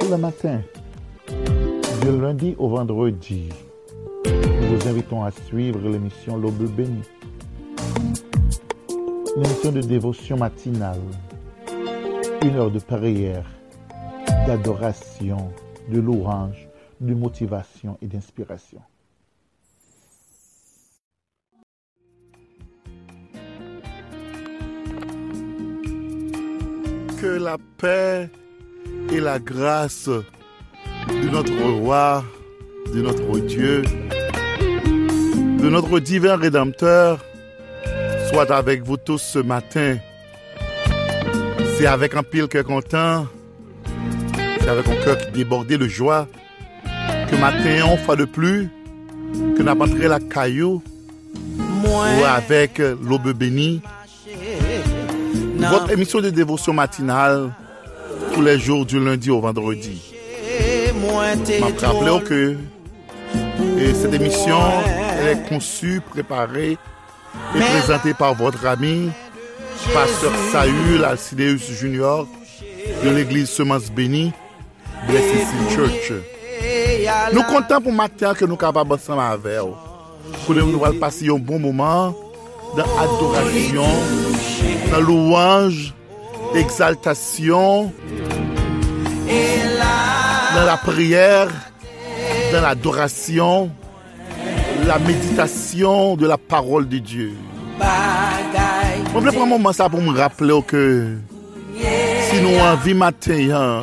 Tout le matin, du lundi au vendredi, nous vous invitons à suivre l'émission L'Aube bénie. Une émission de dévotion matinale, une heure de prière, d'adoration, de louange, de motivation et d'inspiration. Que la paix et la grâce de notre roi, de notre Dieu, de notre divin Rédempteur soient avec vous tous ce matin. C'est avec un pile cœur content, c'est avec un cœur qui débordait de joie que matin, on fois de plus, que n'a pas la caillou, ou avec l'aube bénie, votre émission de dévotion matinale tous les jours du lundi au vendredi. Je rappelle que et cette émission elle est conçue, préparée et présentée par votre ami, pasteur Saül Alcideus Junior de l'église Semence Bénie, Blessed Church. Nous comptons pour matin que nous sommes capables ensemble avec vous. Pour nous passer un bon moment d'adoration, dans louange, exaltation, dans la prière, dans l'adoration, la méditation de la parole de Dieu. Je voulais prendre un moment ça pour me rappeler que si nous avons matin,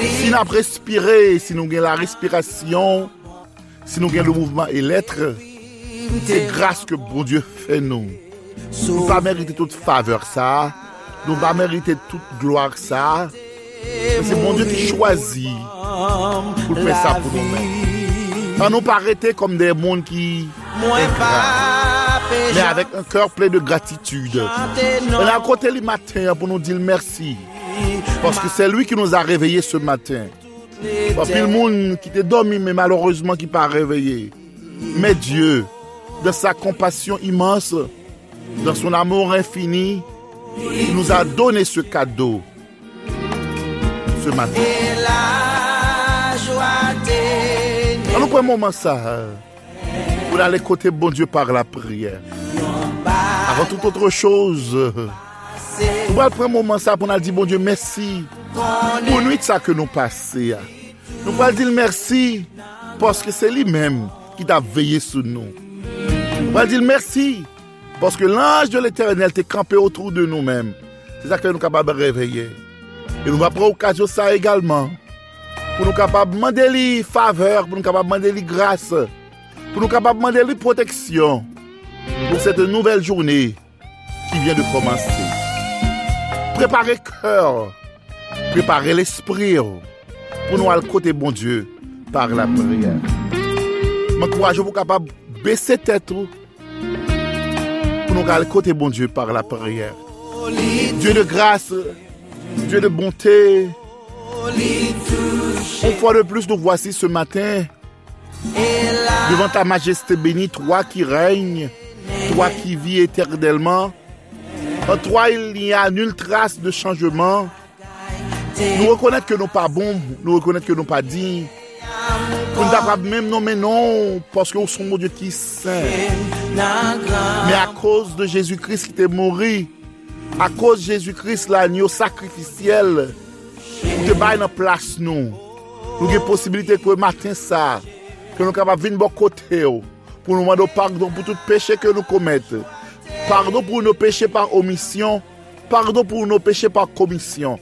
si nous avons respiré, si nous avons la respiration, si nous avons le mouvement et l'être, c'est grâce que bon Dieu fait nous. Nous ne pas mériter toute faveur. Nous ne pas mériter toute gloire ça. C'est bon Dieu qui choisit pour faire ça pour nous-mêmes. Quand nous pas arrêter comme des mondes qui mais avec un cœur plein de gratitude. A côté le matin pour nous dire merci. Parce que c'est lui qui nous a réveillés ce matin. Pas le monde qui était dormi, mais malheureusement qui pas réveillé. Mais Dieu, de sa compassion immense, dans son amour infini, il nous a donné ce cadeau matin. Alors, pour un moment ça, pour aller côté bon Dieu par la prière. Avant toute autre chose, nous allons prendre un moment ça pour nous dire bon Dieu merci pour nuit ça que nous passons. Nous allons dire merci parce que c'est lui-même qui t'a veillé sur nous. Nous allons dire merci parce que l'ange de l'éternel t'est campé autour de nous-mêmes. C'est ça que nous sommes capables de réveiller. Et nous allons prendre occasion ça également. Pour nous capables de demander faveur, pour nous capables de demander grâce, pour nous capables de demander protection pour cette nouvelle journée qui vient de commencer. Préparez cœur, préparez l'esprit pour nous aller côté bon Dieu par la prière. M'encourage-vous capable de baisser tête nous aller côté bon Dieu par la prière. Dieu de grâce, Dieu de bonté. Une fois de plus, nous voici ce matin devant ta majesté bénie, toi qui règnes, toi qui vis éternellement. En toi, il n'y a nulle trace de changement. Nous reconnaître que nous pas bons, nous reconnaître que nous pas dignes. Nous ne même nommer non, parce que nous sommes mon Dieu qui est. Mais à cause de Jésus-Christ qui est mort, A koz Jésus-Christ la nyo sakrifisyel, nou te bay nan plas nou. Nou gen posibilite kwe matin sa, ke nou kapap vin bo kote oh. yo, pou nou mando pardon pou tout peche ke nou komete. Pardon pou nou peche par omisyon, pardon pou nou peche par komisyon.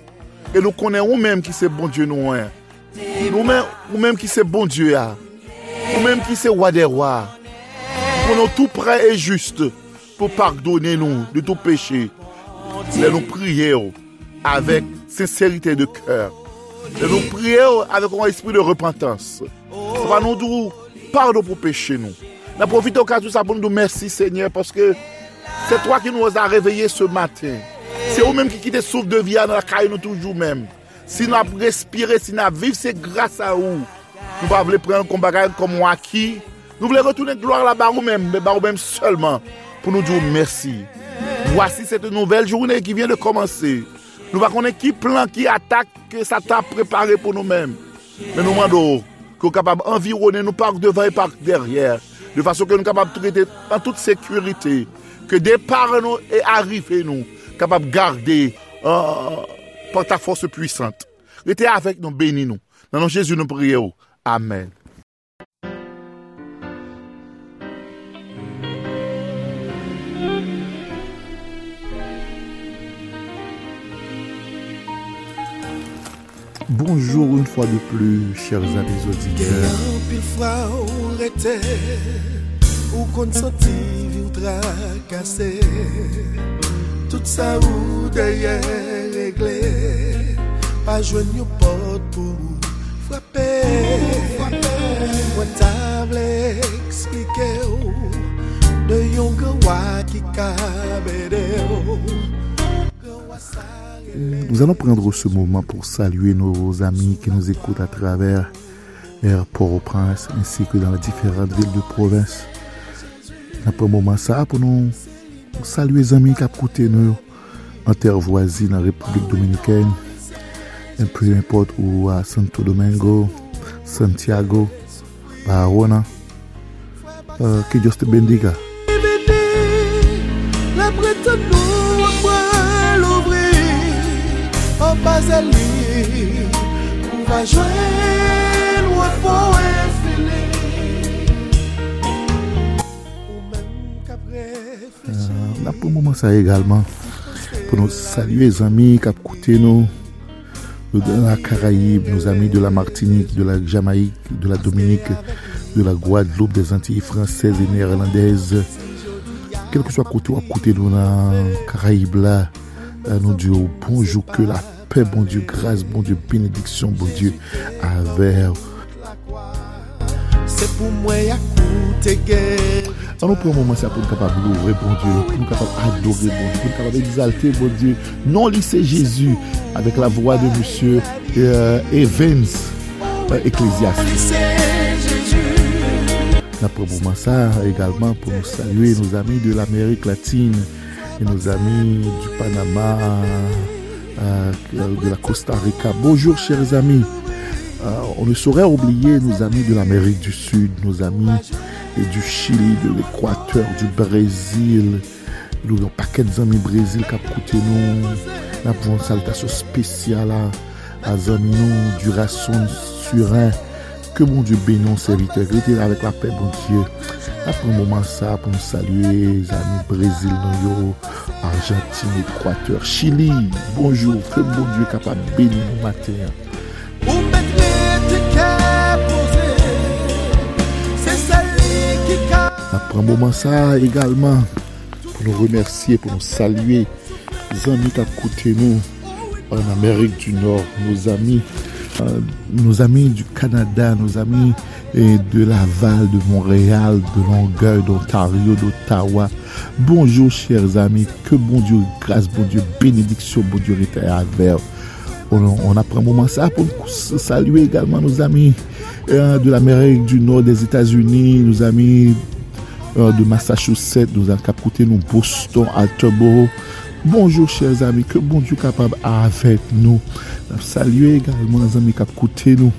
E nou konen ou menm ki se bon Diyo nou an. Nou menm, ou menm ki se bon Diyo ya. Ou menm ki se wade wade. Konon tout pre et juste pou pardonnen nou de tout peche. Et nous prions avec sincérité de cœur. Et nous prions avec un esprit de repentance. Ça nous dire pardon pour pécher nous. Nous profitons de ça pour nous dire merci Seigneur que c'est toi qui nous as réveillés ce matin. C'est vous-même qui quittez souffle de vie dans la caille nous toujours même. Si nous avons respiré, si nous avons vécu, c'est grâce à vous. Nous ne voulons pas prendre un combat comme moi qui. Nous voulons retourner gloire là-bas nous-mêmes, mais nous-mêmes seulement, pour nous dire merci. Voici cette nouvelle journée qui vient de commencer. Nous va connaître qui plan, qui attaque, que ça t'a préparé pour nous-mêmes. Mais nous demandons qu'on capable d'environner nous par devant et par derrière. De façon que nous sommes capables de traiter en toute sécurité. Que départ nous et arriver nous, capables de garder euh, par ta force puissante. Restez avec nous, bénis nous. Dans Jésus, nous prions. Amen. Bonjour une fois de plus, chers amis auditeurs. Pile fois on était, ou qu'on sentit ou tracassé, tout ça ou derrière réglé, pas joindre une porte pour frapper. Moi table expliquer de yon gwa qui cabede. Nous allons prendre ce moment pour saluer nos amis qui nous écoutent à travers Port-au-Prince ainsi que dans les différentes villes de province. Après un moment ça pour nous saluer les amis qui écouté nous en terre voisine en République dominicaine, peu importe où à Santo Domingo, Santiago, Barona. Euh, que Dieu te bendiga. Au Basali On va joindre au repos infini Ou même qu'après On a pour le moment ça également. Pour nous saluer les amis qui nous. De la Caraïbe, nos amis de la Martinique, de la Jamaïque, de la Dominique, de la Guadeloupe, des Antilles françaises et néerlandaises. Quel que soit côté ou à côté de la Caraïbe euh, nous disons bonjour, que la paix, bon Dieu, grâce, bon Dieu, bénédiction, bon Dieu, avec C'est pour nous un moment ça pour nous capable louer bon Dieu, pour nous capable adorer bon Dieu, pour nous capable exalter bon Dieu. Non, lycée Jésus, avec la voix de monsieur euh, Evans, euh, Ecclésiaste. C'est un moment ça également pour nous saluer nos amis de l'Amérique latine et nos amis du Panama, euh, de la Costa Rica. Bonjour chers amis. Euh, on ne saurait oublier nos amis de l'Amérique du Sud, nos amis du Chili, de l'Équateur, du Brésil. Nous avons paquet d'amis Brésil qui écouté nous. Nous avons une salutation spéciale à, à amis du Rasson Surin. Que bon Dieu bénisse serviteur. Restez avec la paix, bon Dieu. Après un moment ça, pour nous saluer, les amis Brésil, nous, Argentine, Équateur, Chili. Bonjour, que bon Dieu capable de bénir nous matin. Après un moment ça également, pour nous remercier, pour nous saluer, les amis qui nous en Amérique du Nord, nos amis nos amis du Canada, nos amis de Laval, de Montréal, de Longueuil, d'Ontario, d'Ottawa. Bonjour chers amis, que bon Dieu, grâce, bon Dieu, bénédiction, bon Dieu, était avec on, on apprend un moment ça pour saluer également nos amis euh, de l'Amérique du Nord, des États-Unis, nos amis euh, de Massachusetts, nous avons écouté nous Boston, Alterboro. Bonjour chers amis, que bon Dieu capable avec nous. Saluer également les amis qui écouté nous.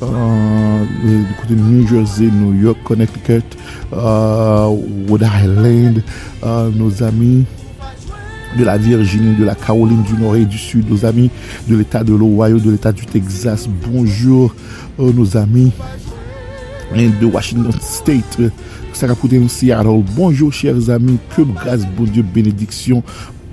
Du côté de New Jersey, New York, Connecticut, euh, Rhode Island, euh, nos amis de la Virginie, de la Caroline du Nord et du Sud, nos amis de l'État de l'Ohio, de l'État du Texas. Bonjour euh, nos amis hein, de Washington State, ça Seattle. Bonjour chers amis, que grâce, bon Dieu, bénédiction.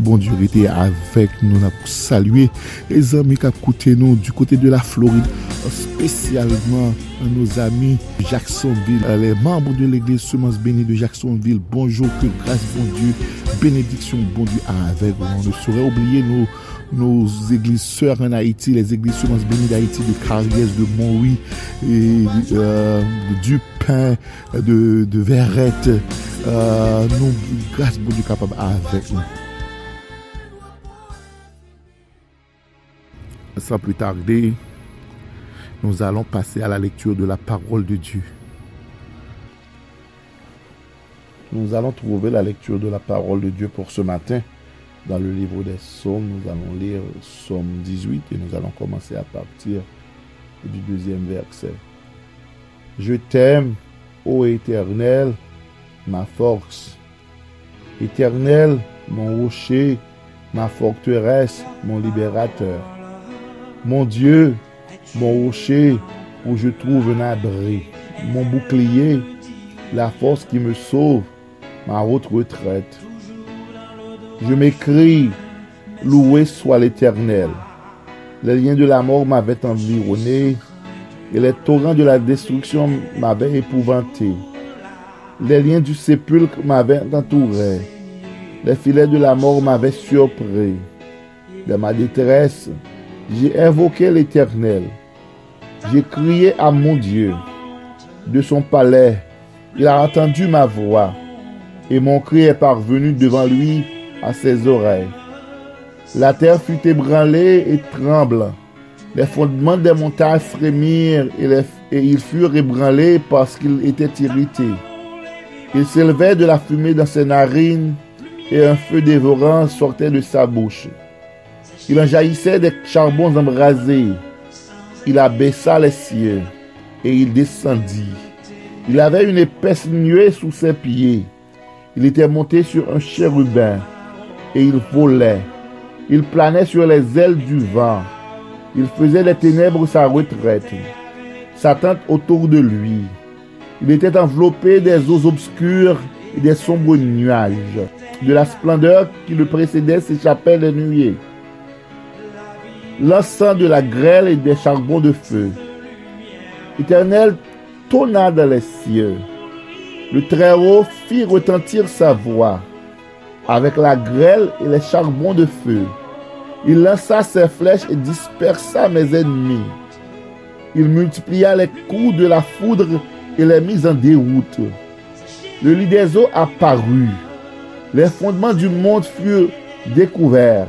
Bon Dieu était avec nous, pour saluer les amis qui ont coûté nous du côté de la Floride, spécialement nos amis Jacksonville, euh, les membres de l'église Semence Bénie de Jacksonville. Bonjour, que grâce, bon Dieu, bénédiction, bon Dieu avec vous. On ne saurait oublier nos, nos églises sœurs en Haïti, les églises Semence Bénie d'Haïti, de Carriès, de Montrouy, et euh, de Dupin, de, de Verrette. Euh, nous, grâce, bon Dieu, capable avec nous. Sans plus tarder, nous allons passer à la lecture de la parole de Dieu. Nous allons trouver la lecture de la parole de Dieu pour ce matin dans le livre des psaumes. Nous allons lire psaume 18 et nous allons commencer à partir du deuxième verset. Je t'aime, ô Éternel, ma force. Éternel, mon rocher, ma forteresse, mon libérateur. Mon Dieu, mon rocher, où je trouve un abri. Mon bouclier, la force qui me sauve, ma haute retraite. Je m'écris, loué soit l'Éternel. Les liens de la mort m'avaient environné et les torrents de la destruction m'avaient épouvanté. Les liens du sépulcre m'avaient entouré. Les filets de la mort m'avaient surpris. De ma détresse, j'ai invoqué l'Éternel. J'ai crié à mon Dieu. De son palais, il a entendu ma voix et mon cri est parvenu devant lui à ses oreilles. La terre fut ébranlée et tremble. Les fondements des montagnes frémirent et, ils furent ébranlés parce qu'ils étaient irrités. Il s'élevait de la fumée dans ses narines et un feu dévorant sortait de sa bouche. Il en jaillissait des charbons embrasés. Il abaissa les cieux et il descendit. Il avait une épaisse nuée sous ses pieds. Il était monté sur un chérubin et il volait. Il planait sur les ailes du vent. Il faisait des ténèbres sa retraite, sa tente autour de lui. Il était enveloppé des eaux obscures et des sombres nuages. De la splendeur qui le précédait s'échappait les nuées. L'encens de la grêle et des charbons de feu. Éternel tonna dans les cieux. Le Très-Haut fit retentir sa voix avec la grêle et les charbons de feu. Il lança ses flèches et dispersa mes ennemis. Il multiplia les coups de la foudre et les mit en déroute. Le lit des eaux apparut. Les fondements du monde furent découverts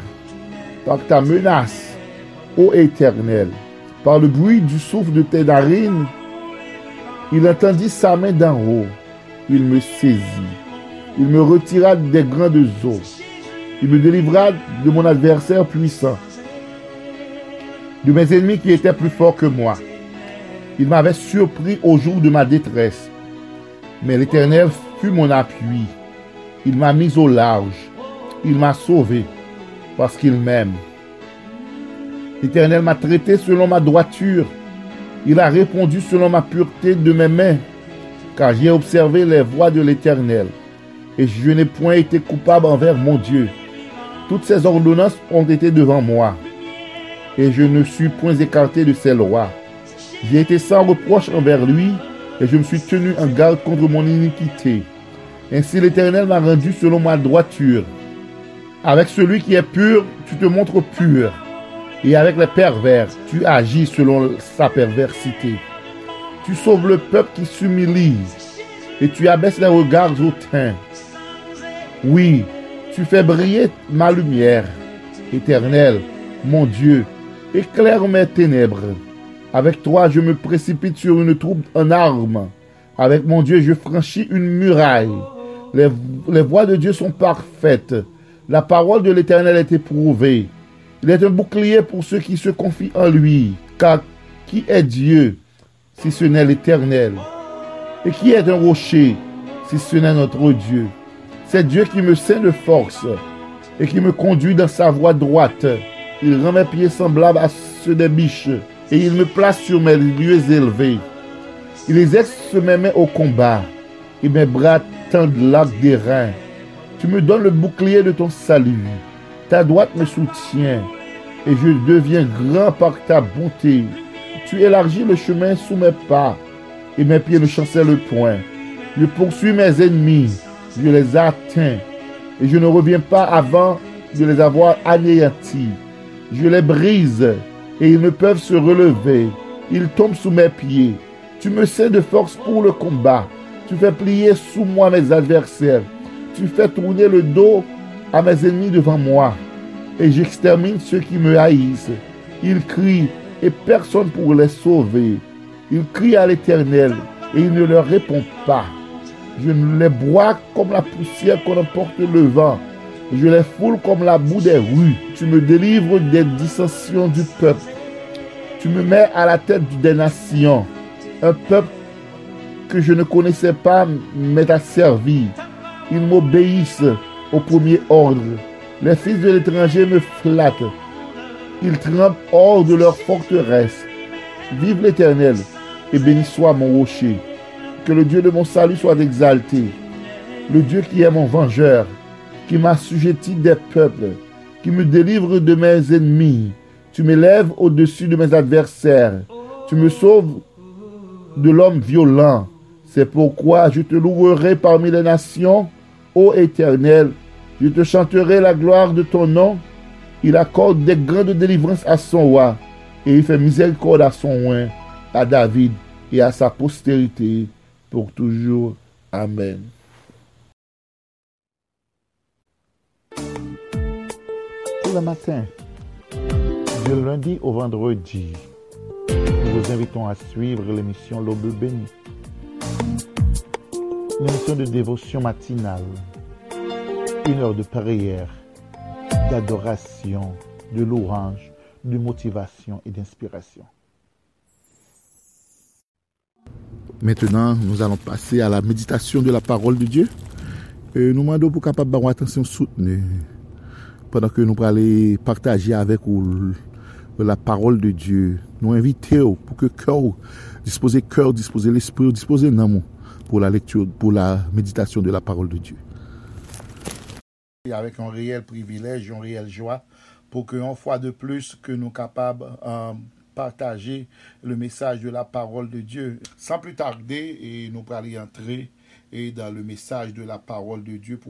par ta menace, ô Éternel. Par le bruit du souffle de tes narines, il entendit sa main d'en haut. Il me saisit. Il me retira des grandes eaux. Il me délivra de mon adversaire puissant, de mes ennemis qui étaient plus forts que moi. Il m'avait surpris au jour de ma détresse. Mais l'Éternel fut mon appui. Il m'a mis au large. Il m'a sauvé parce qu'il m'aime. L'Éternel m'a traité selon ma droiture. Il a répondu selon ma pureté de mes mains, car j'ai observé les voies de l'Éternel, et je n'ai point été coupable envers mon Dieu. Toutes ses ordonnances ont été devant moi, et je ne suis point écarté de ses lois. J'ai été sans reproche envers lui, et je me suis tenu en garde contre mon iniquité. Ainsi l'Éternel m'a rendu selon ma droiture. Avec celui qui est pur, tu te montres pur et avec les pervers, tu agis selon sa perversité. Tu sauves le peuple qui s'humilie et tu abaisses les regards hautains. Oui, tu fais briller ma lumière. Éternel, mon Dieu, éclaire mes ténèbres. Avec toi, je me précipite sur une troupe en armes. Avec mon Dieu, je franchis une muraille. Les, les voies de Dieu sont parfaites. La parole de l'Éternel est éprouvée. Il est un bouclier pour ceux qui se confient en lui. Car qui est Dieu si ce n'est l'Éternel? Et qui est un rocher si ce n'est notre Dieu? C'est Dieu qui me sait de force et qui me conduit dans sa voie droite. Il rend mes pieds semblables à ceux des biches et il me place sur mes lieux élevés. Il exerce mes mains au combat et mes bras tendent l'arc des reins. Tu me donnes le bouclier de ton salut. Ta droite me soutient et je deviens grand par ta bonté. Tu élargis le chemin sous mes pas et mes pieds ne chancellent point. Je poursuis mes ennemis, je les atteins et je ne reviens pas avant de les avoir anéantis. Je les brise et ils ne peuvent se relever. Ils tombent sous mes pieds. Tu me sais de force pour le combat. Tu fais plier sous moi mes adversaires. Tu fais tourner le dos à mes ennemis devant moi, et j'extermine ceux qui me haïssent. Ils crient, et personne pour les sauver. Ils crient à l'Éternel, et il ne leur répond pas. Je les bois comme la poussière qu'on emporte le vent. Je les foule comme la boue des rues. Tu me délivres des dissensions du peuple. Tu me mets à la tête des nations. Un peuple que je ne connaissais pas m'est asservi. Ils m'obéissent au premier ordre. Les fils de l'étranger me flattent. Ils tremblent hors de leur forteresse. Vive l'Éternel et béni soit mon rocher. Que le Dieu de mon salut soit exalté. Le Dieu qui est mon vengeur, qui m'assujettit des peuples, qui me délivre de mes ennemis. Tu m'élèves au-dessus de mes adversaires. Tu me sauves de l'homme violent. C'est pourquoi je te louerai parmi les nations, ô Éternel. Je te chanterai la gloire de ton nom. Il accorde des grandes délivrances à son roi et il fait miséricorde à son roi, à David et à sa postérité pour toujours. Amen. Pour le matin, du lundi au vendredi, nous vous invitons à suivre l'émission L'Aube béni. Une émission de dévotion matinale, une heure de prière, d'adoration, de louange, de motivation et d'inspiration. Maintenant, nous allons passer à la méditation de la parole de Dieu. Et nous demandons pour capable d'avoir attention soutenue pendant que nous allons partager avec vous la parole de Dieu. Nous invitons pour que cœur, disposer cœur, disposer l'esprit, disposer l'amour pour la lecture, pour la méditation de la parole de Dieu. Avec un réel privilège, une réelle joie, pour qu'une fois de plus que nous capables euh, partager le message de la parole de Dieu. Sans plus tarder, et nous allons entrer dans le message de la parole de Dieu.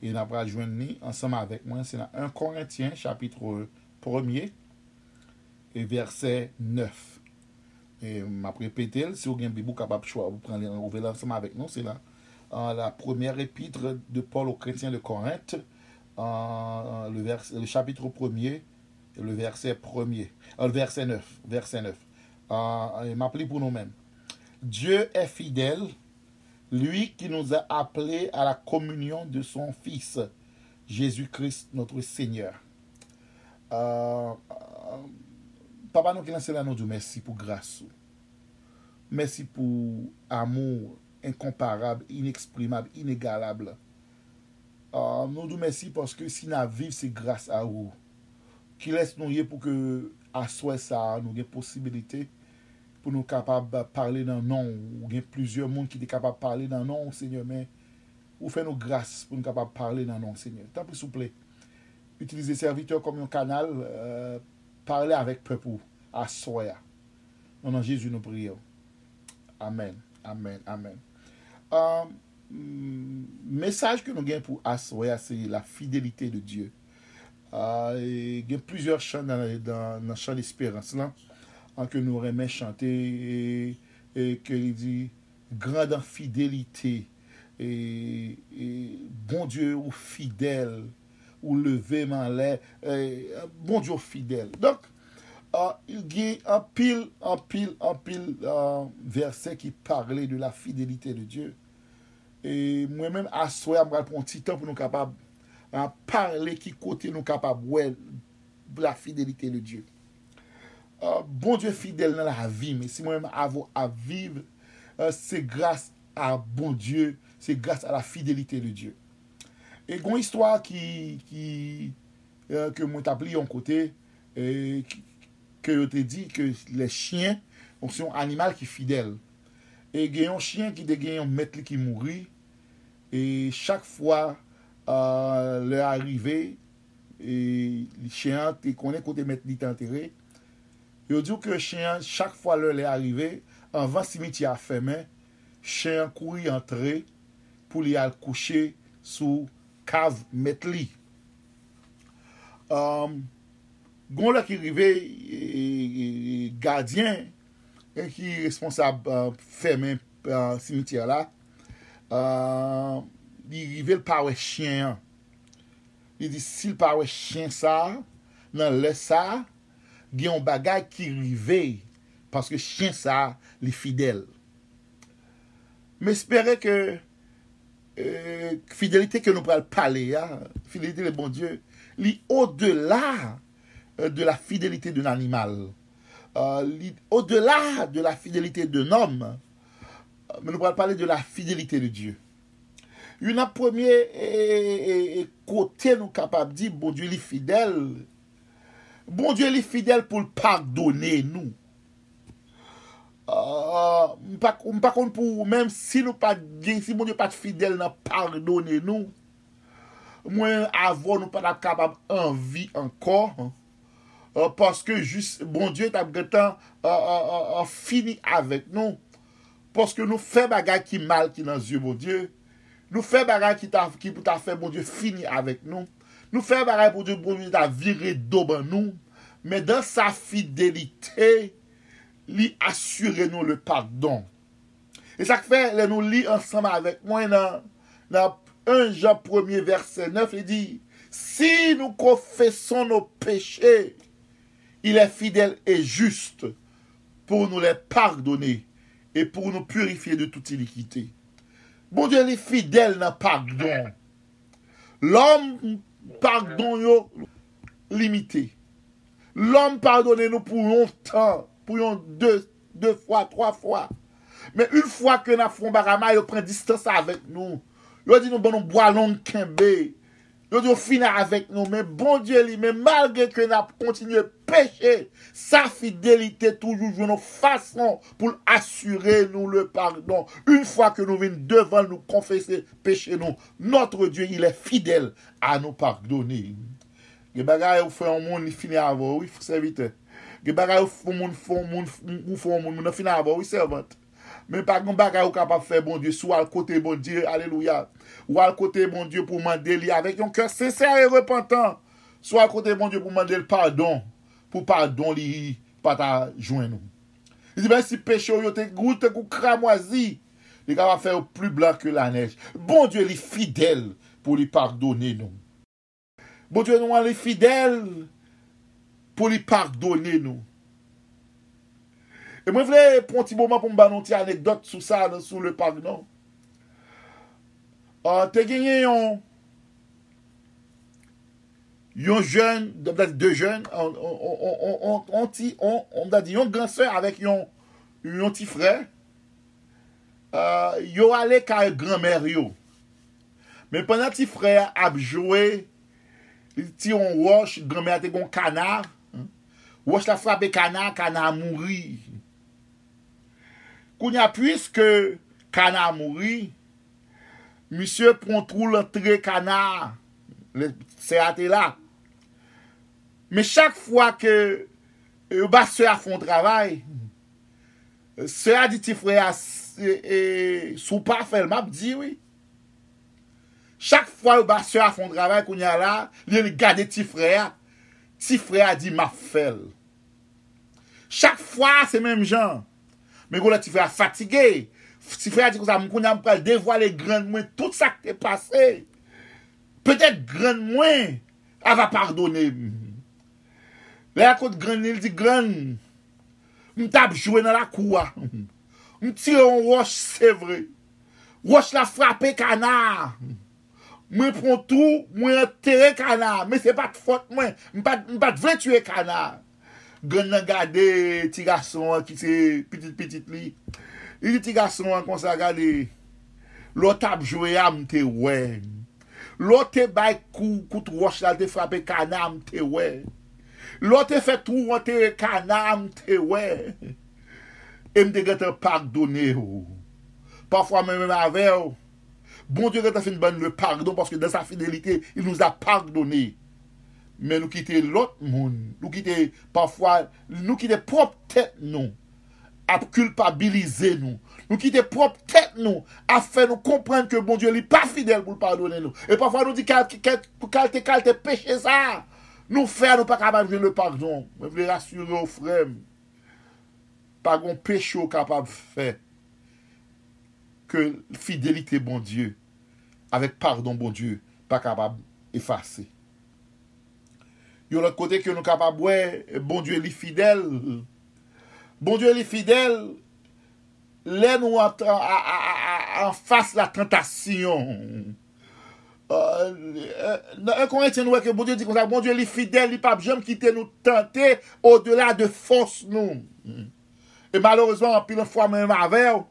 Et nous allons joindre ensemble avec moi. C'est dans 1 Corinthiens, chapitre 1er, et verset 9. Et m'a répété, si vous avez un Bible capable de vous prenez ensemble avec nous, c'est là. la première épître de Paul aux chrétiens de Corinthe, le, chapitre 1er, le verset 1er, le verset 9, verset 9. Euh, pour nous-mêmes. Dieu est fidèle, lui qui nous a appelés à la communion de son Fils, Jésus-Christ, notre Seigneur. Euh, papa, nous qui là, nous disons merci pour grâce. Merci pour amour incomparable, inexprimable, inégalable. Uh, nou dou mersi paske si na viv se grase a ou. Ki les nou ye pou ke aswe sa nou gen posibilite pou nou kapab parle nan non. Ou gen plizye moun ki de kapab parle nan non, seigneur, men ou fe nou grase pou nou kapab parle nan non, seigneur. Tan pri souple, utilize serviteur kom yon kanal, euh, parle avek pepou, aswe a. Non nan Jezu nou priyo. Amen, amen, amen. Um, Mm, mesaj ke nou gen pou as, wè, se la fidelite de Diyo. Uh, gen plusieurs chan nan, nan, nan chan l'espérance lan, anke nou remè chante, e ke li di, grande an fidelite, e bon Diyo ou fidèl, ou leveman lè, bon Diyo fidèl. Donk, Uh, ah, il gen an pil, an pil, an pil uh, versè ki parle de la fidelite de Dieu. E mwen men aswe am gal an titan pou nou kapab an parle ki kote nou kapab wè la fidelite le Diyo. Uh, bon Diyo fidel nan la vi, men si mwen men avou aviv, uh, se grase a bon Diyo, se grase a la fidelite le Diyo. E gwen histwa ki, ki uh, mwen tabli yon kote, e, ke yo te di ke le chien, yon se yon animal ki fidel. E gen yon chien ki de gen yon metli ki mouri, E chak fwa uh, le arrive, e cheyan te konen kote met li te enterre, yo diyo ke cheyan chak fwa le le arrive, anvan simiti a femen, cheyan kouri antre pou li al kouche sou kav met li. Um, Gon la ki rive, e, e, e gadyen, e ki responsab uh, femen uh, simiti a la, uh, li rive l pa we chen. Li di sil pa we chen sa, nan le sa, gen yon bagay ki rive, paske chen sa li fidel. Me espere ke euh, fidelite ke nou pral pale ya, fidelite le bon Diyo, li o de la euh, de la fidelite d'un animal. Euh, li o de la de la fidelite d'un om, mais nous allons parler de la fidélité de Dieu. Une a premier et, et, et côté nous capable de dire, bon Dieu, il est fidèle. Bon Dieu, il est fidèle pour pardonner nous. Uh, Mpa kon pou mèm si nou pa gen, si moun yo pat fidel nan pardonne nou, mwen avon nou pat ap kapab anvi ankor, uh, paske jist, bon Diyo tap getan uh, fini avèk nou. Paske nou fe bagay ki mal ki nan zyo, bon Diyo, nou fe bagay ki pou ta fe, bon Diyo, fini avek nou, nou fe bagay pou Diyo, bon Diyo, ta vire do ban nou, men dan sa fidelite, li asyure nou le pardon. E sak fe, le nou li ansama avek mwen nan 1 Jean 1 verset 9, li di, si nou konfeson nou peche, il e fidel e juste pou nou le pardonne e pou nou purifiye de tout ilikite. Bon Dieu li fidel nan pardon. L'homme pardon yo limité. L'homme pardonne nou pou longtemps pou yon 2 fwa, 3 fwa. Men yon fwa ke nan fon barama, yon pren distansa avèk nou. Yon di nou bon nou boalon kembe. Yon di nou fina avèk nou. Men bon die li, men malge ke nan kontinye peche, sa fidelite toujou joun nou fason pou l'assure nou le pardon. Yon fwa ke nou vin devan nou konfese peche nou, notre die, il est fidèl a nou pardoni. Ge bagay ou fè yon moun ni fina avò, ou fè se vitè. Ge bagay ou foun moun moun moun foun moun moun an fina avon, ou servant. Men pa gen bagay ou kapap fe bon die, sou al kote bon die, aleluya. Ou al kote bon die pou mande li avek yon kèr sèsère e repentant. Sou al kote bon die pou mande li pardon. Pou pardon li pata jwen nou. Li di ben si peche ou yo te goute kou kramwazi. Li kapap fe ou plu blan ke la nej. Bon die li fidel pou li pardonne nou. Bon die nou an li fidel pou li pardonne nou. E mwen vle pon ti mouman pou mba non ti anekdot sou sa nan sou le park nan. Uh, ah, te genye yon yon jen, de jen, on ti, on da di yon gansè avèk yon yon ti frè, uh, ah, yo ale ka e granmer yo. Men pwè nan ti frè apjouè, ti yon wosh, granmer te gon kanar, wosh la frape kanar, kanar mouri. Kounya pwiske kana mouri, misye prontrou lantre kana, le, se ate la. Me chak fwa ke e, ba se a fon travay, se a di ti fwe a e, e, sou pa fel map di we. Chak fwa ou ba se a fon travay kounya la, li li gade ti fwe a, ti fwe a di map fel. Chak fwa se menm jan, Men kon la ti fè a fatigè. Ti fè a di kon sa mkoun am pral devwale gran mwen tout sa k te pase. Petèt gran mwen ava pardonè. Le akot gran el di gran. Mtap jwè nan la kouwa. Mtire yon wosh se vre. Wosh la frapè kanar. Mwen prontou, mwen enterè kanar. Men se pat fote mwen. Mpat vle tue kanar. gen nan gade ti gason an ki se pitit-pitit li. I ti gason an kon sa gade, lo tap jwe am te wè. Lo te bay kou, kout wosh la te frape kana am te wè. Lo te fe tou an te kana am te wè. E mte gen te pardonne ou. Pafwa mè mè ave avè ou. Bon Dieu gen te fin ban le pardon, paske dan sa fidelite, il nous a pardonné. Mais nous quitter l'autre monde, nous quitter parfois, nous quitter propre tête nous, à culpabiliser nous. Nous quitter propre tête nous, à faire nous comprendre que bon Dieu n'est pas fidèle pour pardonner nous. Et parfois nous dit pour quel péché ça, nous faire nous pas capable de le pardon. Je veux rassurer aux frères, pas un péché capable de faire que fidélité bon Dieu avec pardon, bon Dieu, pas capable d'effacer. Yon lot kote ke nou kapab wè, bon Diyo li fidèl. Bon Diyo li fidèl, lè nou an fase la tentasyon. Euh, euh, nan an kon etyen wè ke bon Diyo di kon sa, bon Diyo li fidèl, li pap jèm ki te nou tentè o delà de fos nou. E malourezman, an pi lè fwa mè mè avèw,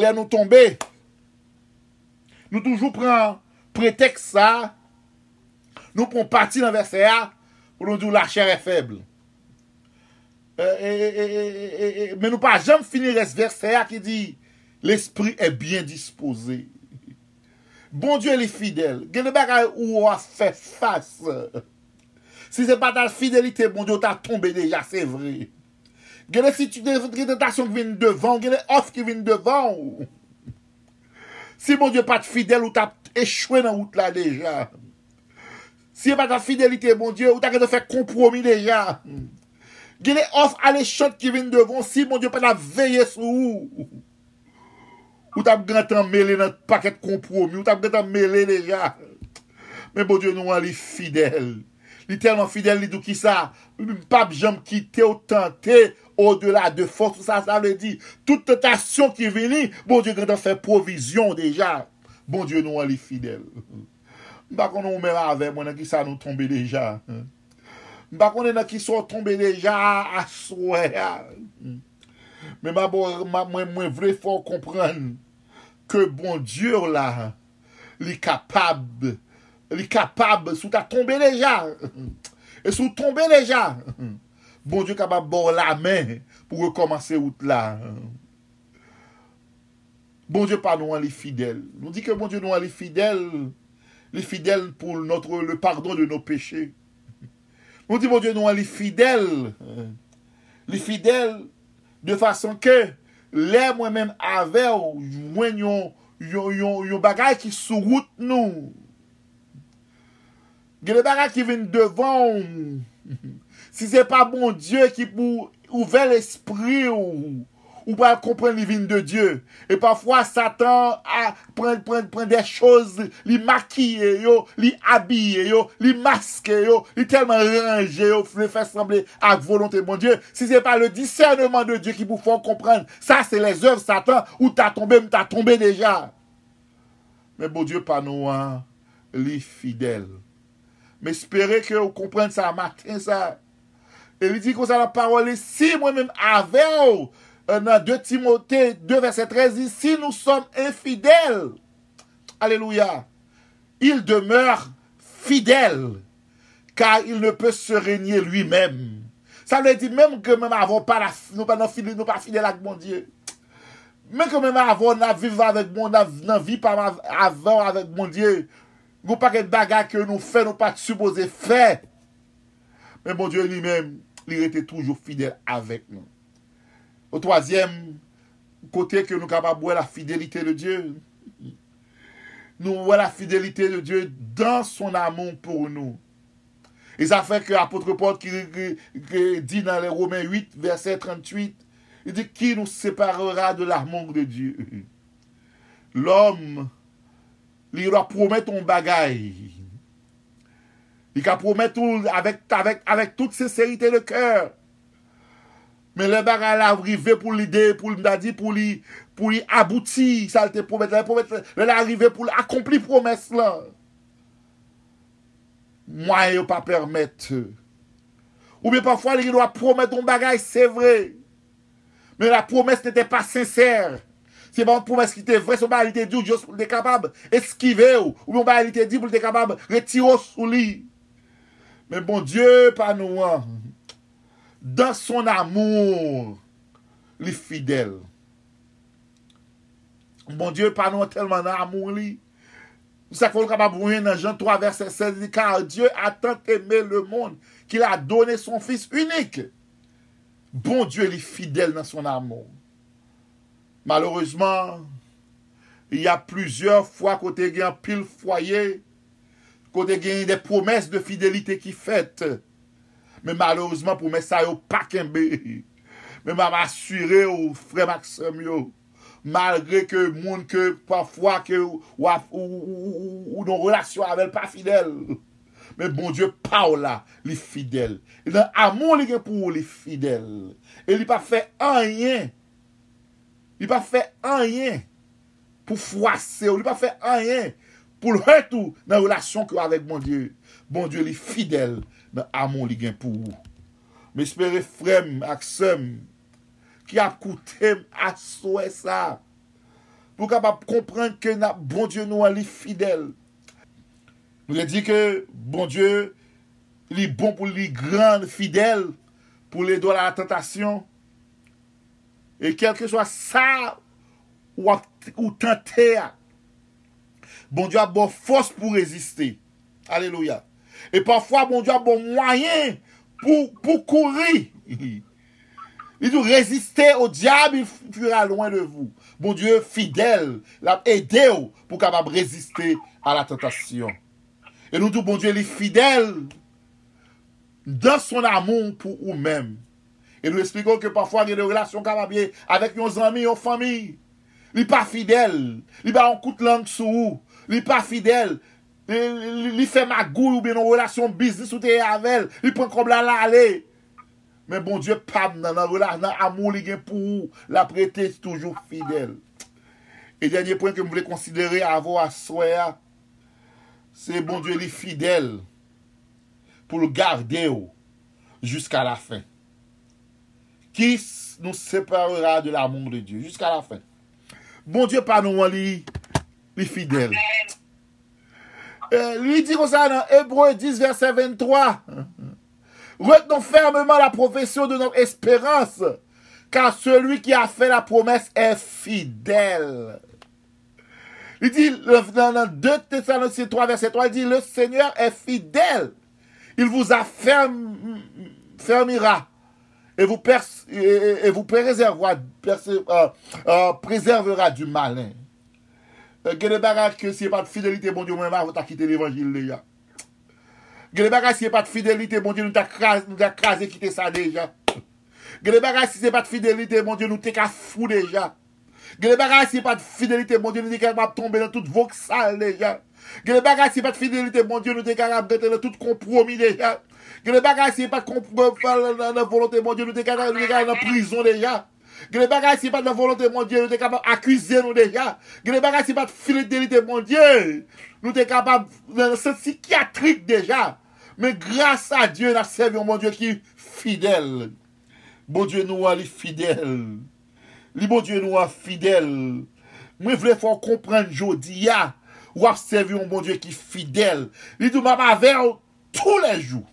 lè nou tombe, nou toujou pren pretek sa, nou pren pati nan verse a, pou nou djou la chère feble. Men nou pa jom finir es verse a ki di, l'esprit e bien disposé. Bon Dieu li fidèl. Genè bagay ou a fè fase. Si se pa tal fidelite, bon Dieu ta tombe deja, se vre. Genè si tu genè tasyon ki vin devan, genè of ki vin devan. Si bon Dieu pa te fidèl, ou ta echwe nan wout la deja. Si e pa ta fidelite, bon Diyo, ou ta ke te fè kompromi deja. Gine of ale chot ki vin devon, si bon Diyo pa ta veye sou ou. Ou ta gantan mele nan paket kompromi, ou ta gantan mele deja. Men bon Diyo nou an li fidel. Li telman fidel li dou ki sa. Mpap jom kite ou tante ou de la de fos. Sa sa vle di. Tout tentasyon ki vini, bon Diyo gantan fè provision deja. Bon Diyo nou an li fidel. Mba konon ou mè rave, mwen an ki sa nou tombe deja. Mba konon an ki so tombe deja aswe. Mwen mwen vre fò kompren ke bon Diyo la li kapab li kapab sou ta tombe deja. E sou tombe deja. Bon Diyo kapab bon la men pou rekomanse out la. Bon Diyo pa nou an li fidel. Nou di ke bon Diyo nou an li fidel li fidel pou le pardon de nou peche. Nou di bon Diyo nou an li fidel, li fidel, De fason ke, lè mwen men ave ou mwen yon bagay ki sou wout nou. Gè le bagay ki ven devan ou. Si se pa bon Diyo ki pou ouve l'esprit ou. Ou pa kompren li vin de Diyo. E pafwa Satan pren de chouz li makiye yo, li abye yo, li maske yo, li telman range yo, fwe fè semble ak volonté bon Diyo. Si se pa le discernement de Diyo ki pou fò kompren, sa se les oeuvre Satan, ou ta tombe, ou ta tombe deja. Men bon Diyo pa nou an, li fidèl. Men espere ke ou kompren sa matin sa. E li di kon sa la parole, si mwen men ou, nan 2 Timote 2 verset 13 si nou som infidel aleluya il demeur fidel ka il ne peut se regne lui-même. Sa le di menm ke menm avon nou pa fidel ak bon die menm ke menm avon nan vive avèk bon nan vi pa avon avèk bon die nou pa ket baga ke nou fè nou pa suppose fè menm bon die li menm li rete toujou fidel avèk nou Au troisième côté que nous capables de voir la fidélité de Dieu. Nous voyons la fidélité de Dieu dans son amour pour nous. Et ça fait que l'apôtre Paul qui, dit dans les Romains 8, verset 38, il dit qui nous séparera de l'amour de Dieu? L'homme, il doit promettre un bagaille. Il doit promettre avec, avec, avec toute sincérité de cœur. Men le baga la rive pou l'ide, pou l'dadi, pou li, pou li abouti, sa l te promet, la promet, le la rive pou l'akompli promes la. Mwa yo pa permet. Ou be pafwa li do a promet don bagay, se vre. Men la promes nete pa senser. Se ba an promes ki te vre, se ba li te di ou dios pou te kapab eskive ou, ou ba li te di pou te kapab retiro sou li. Men bon dieu pa nou an. Dans son amour, les fidèles. Bon Dieu, pas tellement d'amour. Ça qu'on capable dans Jean 3, verset 16, car Dieu a tant aimé le monde qu'il a donné son Fils unique. Bon Dieu, il est fidèle dans son amour. Malheureusement, il y a plusieurs fois côté un pile foyer, côté a des promesses de fidélité qui faites. Men malouzman pou men sa yo pa kembe. Men ma ma asyre yo, frem ak sem yo. Malgre ke moun ke pafwa ke waf ou don relasyon avel pa fidel. Men bon Diyo pa ou la li fidel. E nan amon li gen pou ou li fidel. E li pa fe anyen. Li pa fe anyen pou fwase ou. Li pa fe anyen pou lwen tou nan relasyon ki ou avek bon Diyo. Bon Diyo li fidel. nan amon li gen pou ou. Me espere frem ak sem ki ap koutem aswe sa pou kap ap komprende ke nan bon Diyo nou an li fidel. Nou le di ke bon Diyo li bon pou li gran fidel pou li do la tentasyon e kelke swa sa ou, ou tante a bon Diyo ap bon fos pou reziste. Aleluya. E pafwa bon Diyo ap bon mwayen pou kouri. Li dou reziste ou diab, il fura loin de vou. Bon Diyo fidel, la ede ou pou kapab reziste a la tentasyon. E nou dou bon Diyo li fidel dan son amon pou ou men. E nou esplikon ke pafwa gen de relasyon kapabye avek yon zami, yon fami. Li pa fidel, li ba an koute lang sou ou. Li pa fidel, li fe magou ou ben yon relasyon biznis ou te yavel. Li pren kom la la ale. Men bon Diyo pam nan nan amon li gen pou ou. La prete toujou fidel. E denye point ke m vle konsidere avou aswaya. Se bon Diyo li fidel. Pou l garde ou. Juska la fin. Ki nou separera de l'amon de Diyo. Juska la fin? Bon Diyo pa nou an li. Li fidel. Li di kon sa nan Ebreu 10 verset 23. Retenons fermement la profession de notre espérance, car celui qui a fait la promesse est fidèle. Il dit, dans 2 Thessaloniciens 3, verset 3, il dit, le Seigneur est fidèle. Il vous affermira et vous, et vous préservera, euh, euh, préservera du malin. Euh, Gede bagaj ke se pat fidelite bon diyo mwen ma, wot a kite l'Evangil deja. Gede bagaj se pat fidelite bon diyo, nou ta krasi kite sa deja. Gede bagaj se pat fidelite bon diyo, nou te ka fou deja. Gede bagaj se pat fidelite bon diyo, nou te ka map tombe nan tout voksal deja. Gede bagaj se pat fidelite bon diyo, nou te ka map bete nan tout kompromi deja. Gede bagaj se pat kompromi nan volante bon diyo, nou te ka nan prison deja. Gre bagay si pat nan volante moun die, nou te kapab akwize nou deja. Gre bagay si pat filedelite moun die, nou te kapab nan se psikiatrik deja. Men grasa a Diyo nan servyon moun die ki fidel. Bon die nou a li fidel. Li bon die nou a fidel. Mwen vle fwa komprende jodi ya, wap servyon moun die ki fidel. Li dou mama ver tou le jou.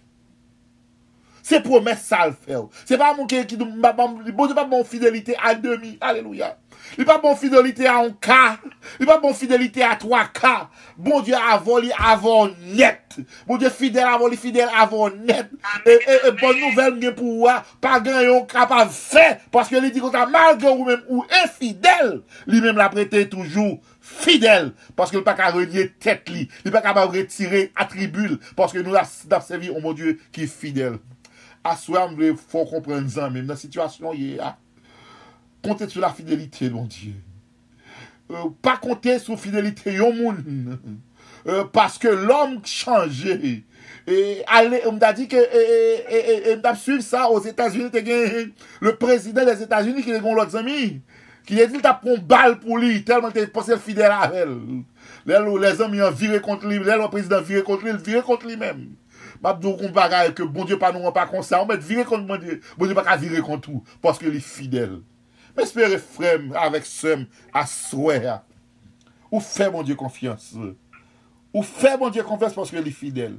Se promes sa l fè ou. Se pa moun ki nou, bon di pa bon fidelite a demi. Aleluya. Li pa bon fidelite a un ka. Li pa bon fidelite a 3 ka. Bon di avon li avon net. Bon di fidel avon li fidel avon net. E bon nouvel mwen pou wè. Pa gen yon kapap fè. Paske li di konta malge ou mèm ou e fidel. Li la prete toujou fidel. Paske li pa ka renye tet li. Li pa ka pa retire atribul. Paske nou la sevi ou moun die ki fidel. Aswa mwen fò kompren zan men, nan situasyon ye a, konte sou la fidelite, bon diye. Pa konte sou fidelite yon moun, paske l'om chanje. Mwen da di ke, mwen da psuiv sa, os Etats-Unis te gen, le prezident des Etats-Unis ki le gon lòt zami, ki le di ta pon bal pou li, telman te pose fidel avel. Lè lò, lè zami yon vire kont li, lè lò prezident vire kont li, vire kont li men. Mabdou kon bon die pa nou an pa konsa, an met vire kont bon die, bon die pa ka vire kont ou, poske li fidel. Mè espere frem, avek sem, aswe ya. Ou fe bon die konfians. Ou fe bon die konfians poske li fidel.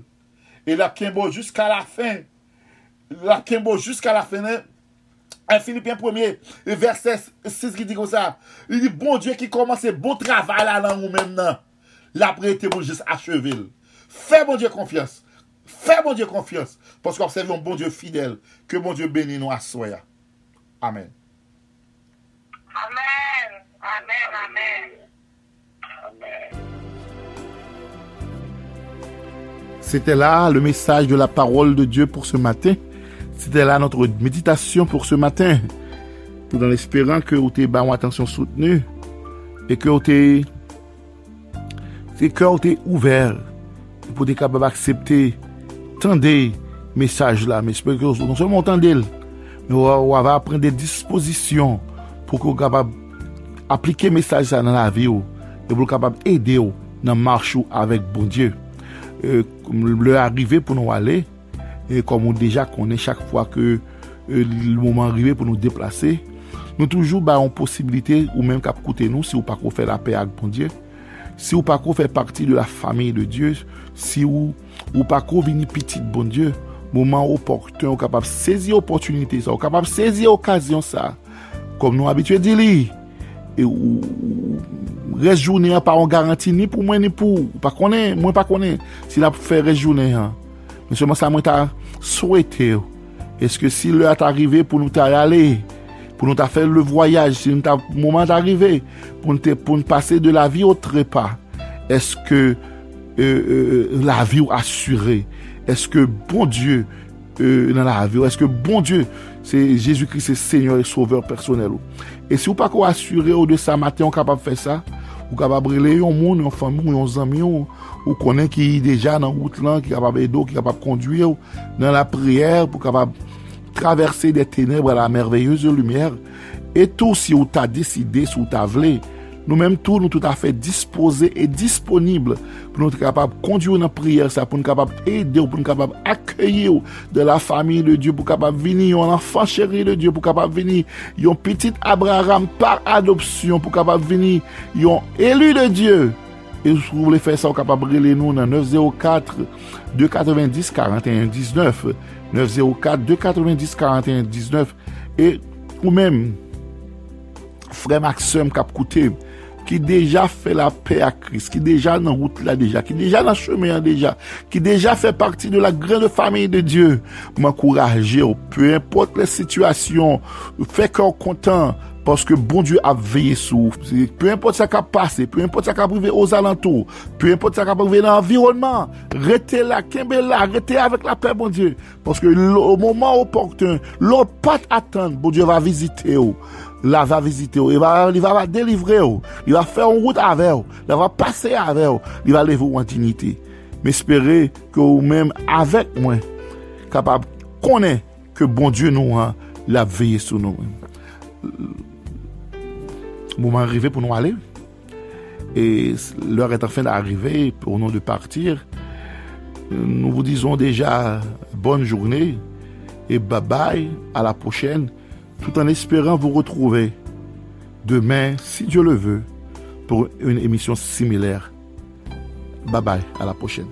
E la kembo jusqu'a la fin, la kembo jusqu'a la fin, en Filipien 1er, verset 6 ki di kon sa, li di bon die ki komanse bon travay la nan ou men nan, la prete bon jis achevel. Fe bon die konfians. Fè bon Diyo konfians, posk observyon bon Diyo fidel, ke bon Diyo beni nou aswaya. Amen. Amen. Amen. Amen. C'était là le message de la parole de Dieu pour ce matin. C'était là notre méditation pour ce matin. Tout en espérant que vous avez une attention soutenue et que vous avez cœur ouvert pour être capable d'accepter tende mesaj la, me espere ki ou non seman tende el, me ou ava apren de disposisyon pou ki ou kapab aplike mesaj sa nan la vi ou, e pou kapab ede ou nan march ou avek bon Diyo. E, le arrive pou nou ale, e kom ou deja konen chak fwa ke e, l mouman arrive pou nou deplase, nou toujou ba an posibilite ou menm kap koute nou si ou pa kou fè la pe ak bon Diyo, si ou pa kou fè parti de la fami de Diyo, si ou ou pa kou vini pitit bon Diyo, mouman oportun, ou kapap sezi oportunite sa, ou kapap sezi okasyon sa, kom nou abitwe di li, e ou, ou rejounen an pa an garanti ni pou mwen ni pou, pa konen, mwen pa konen, si la pou fe rejounen an, mwen seman sa mwen ta souwete yo, eske si lè at arrive pou nou ta yale, pou nou ta fè le voyaj, si nou ta mouman ta arrive, pou nou te, pou nou pase de la vi ou trepa, eske Euh, euh, la vi ou asyre? Eske bon Diyo nan euh, la vi ou? Eske bon Diyo se Jésus-Christ se Seigneur et Sauveur personel ou? E si ou pa ko asyre ou de sa maten ou kapab fè sa, ou kapab rele yon moun, yon famou, yon zami ou, ou konen ki deja nan wout lan, ki kapab edo, ki kapab konduye ou nan la priyer pou kapab traverse de tenebre la merveyeuse lumière. Et tout si ou ta deside, si ou ta vle, nou menm tou nou tout afe dispose e disponible pou nou te kapab kondi ou nan priyer sa, pou nou kapab ede ou, pou nou kapab akye ou de la fami de Diyo, pou kapab vini yon anfan cheri de Diyo, pou kapab vini yon pitit Abraham par adopsyon, pou kapab vini yon elu de Diyo. E sou vle fè sa ou kapab rele nou nan 904-290-4119, 904-290-4119, e ou menm, Frè Maxime kap koute, ki deja fè la pè a kris, ki deja nan route la deja, ki deja nan chemè a deja, ki deja fè parti de la grene famye de Diyo, mwen kouraje ou, peu importe le situasyon, fè kòr kontan, paske bon Diyo ap veye sou, peu importe sa ka pase, peu importe sa ka prive os alantou, peu importe sa ka prive nan environman, rete la, kembe la, rete avèk la pè bon Diyo, paske au mouman oportun, lò pat atan, bon Diyo va vizite ou, la va vizite ou, li va va delivre ou, li va fè an route ave ou, li va pase ave ou, li va leve ou an dignite. Mè espere ke ou mèm avèk mwen kapab konè ke bon Diyo nou an la veye sou nou. Mouman bon, rive pou nou ale, et l'heure est en fin d'arriver pour nous de partir. Nous vous disons déjà bonne journée et bye bye, à la prochaine. Tout en espérant vous retrouver demain, si Dieu le veut, pour une émission similaire. Bye bye, à la prochaine.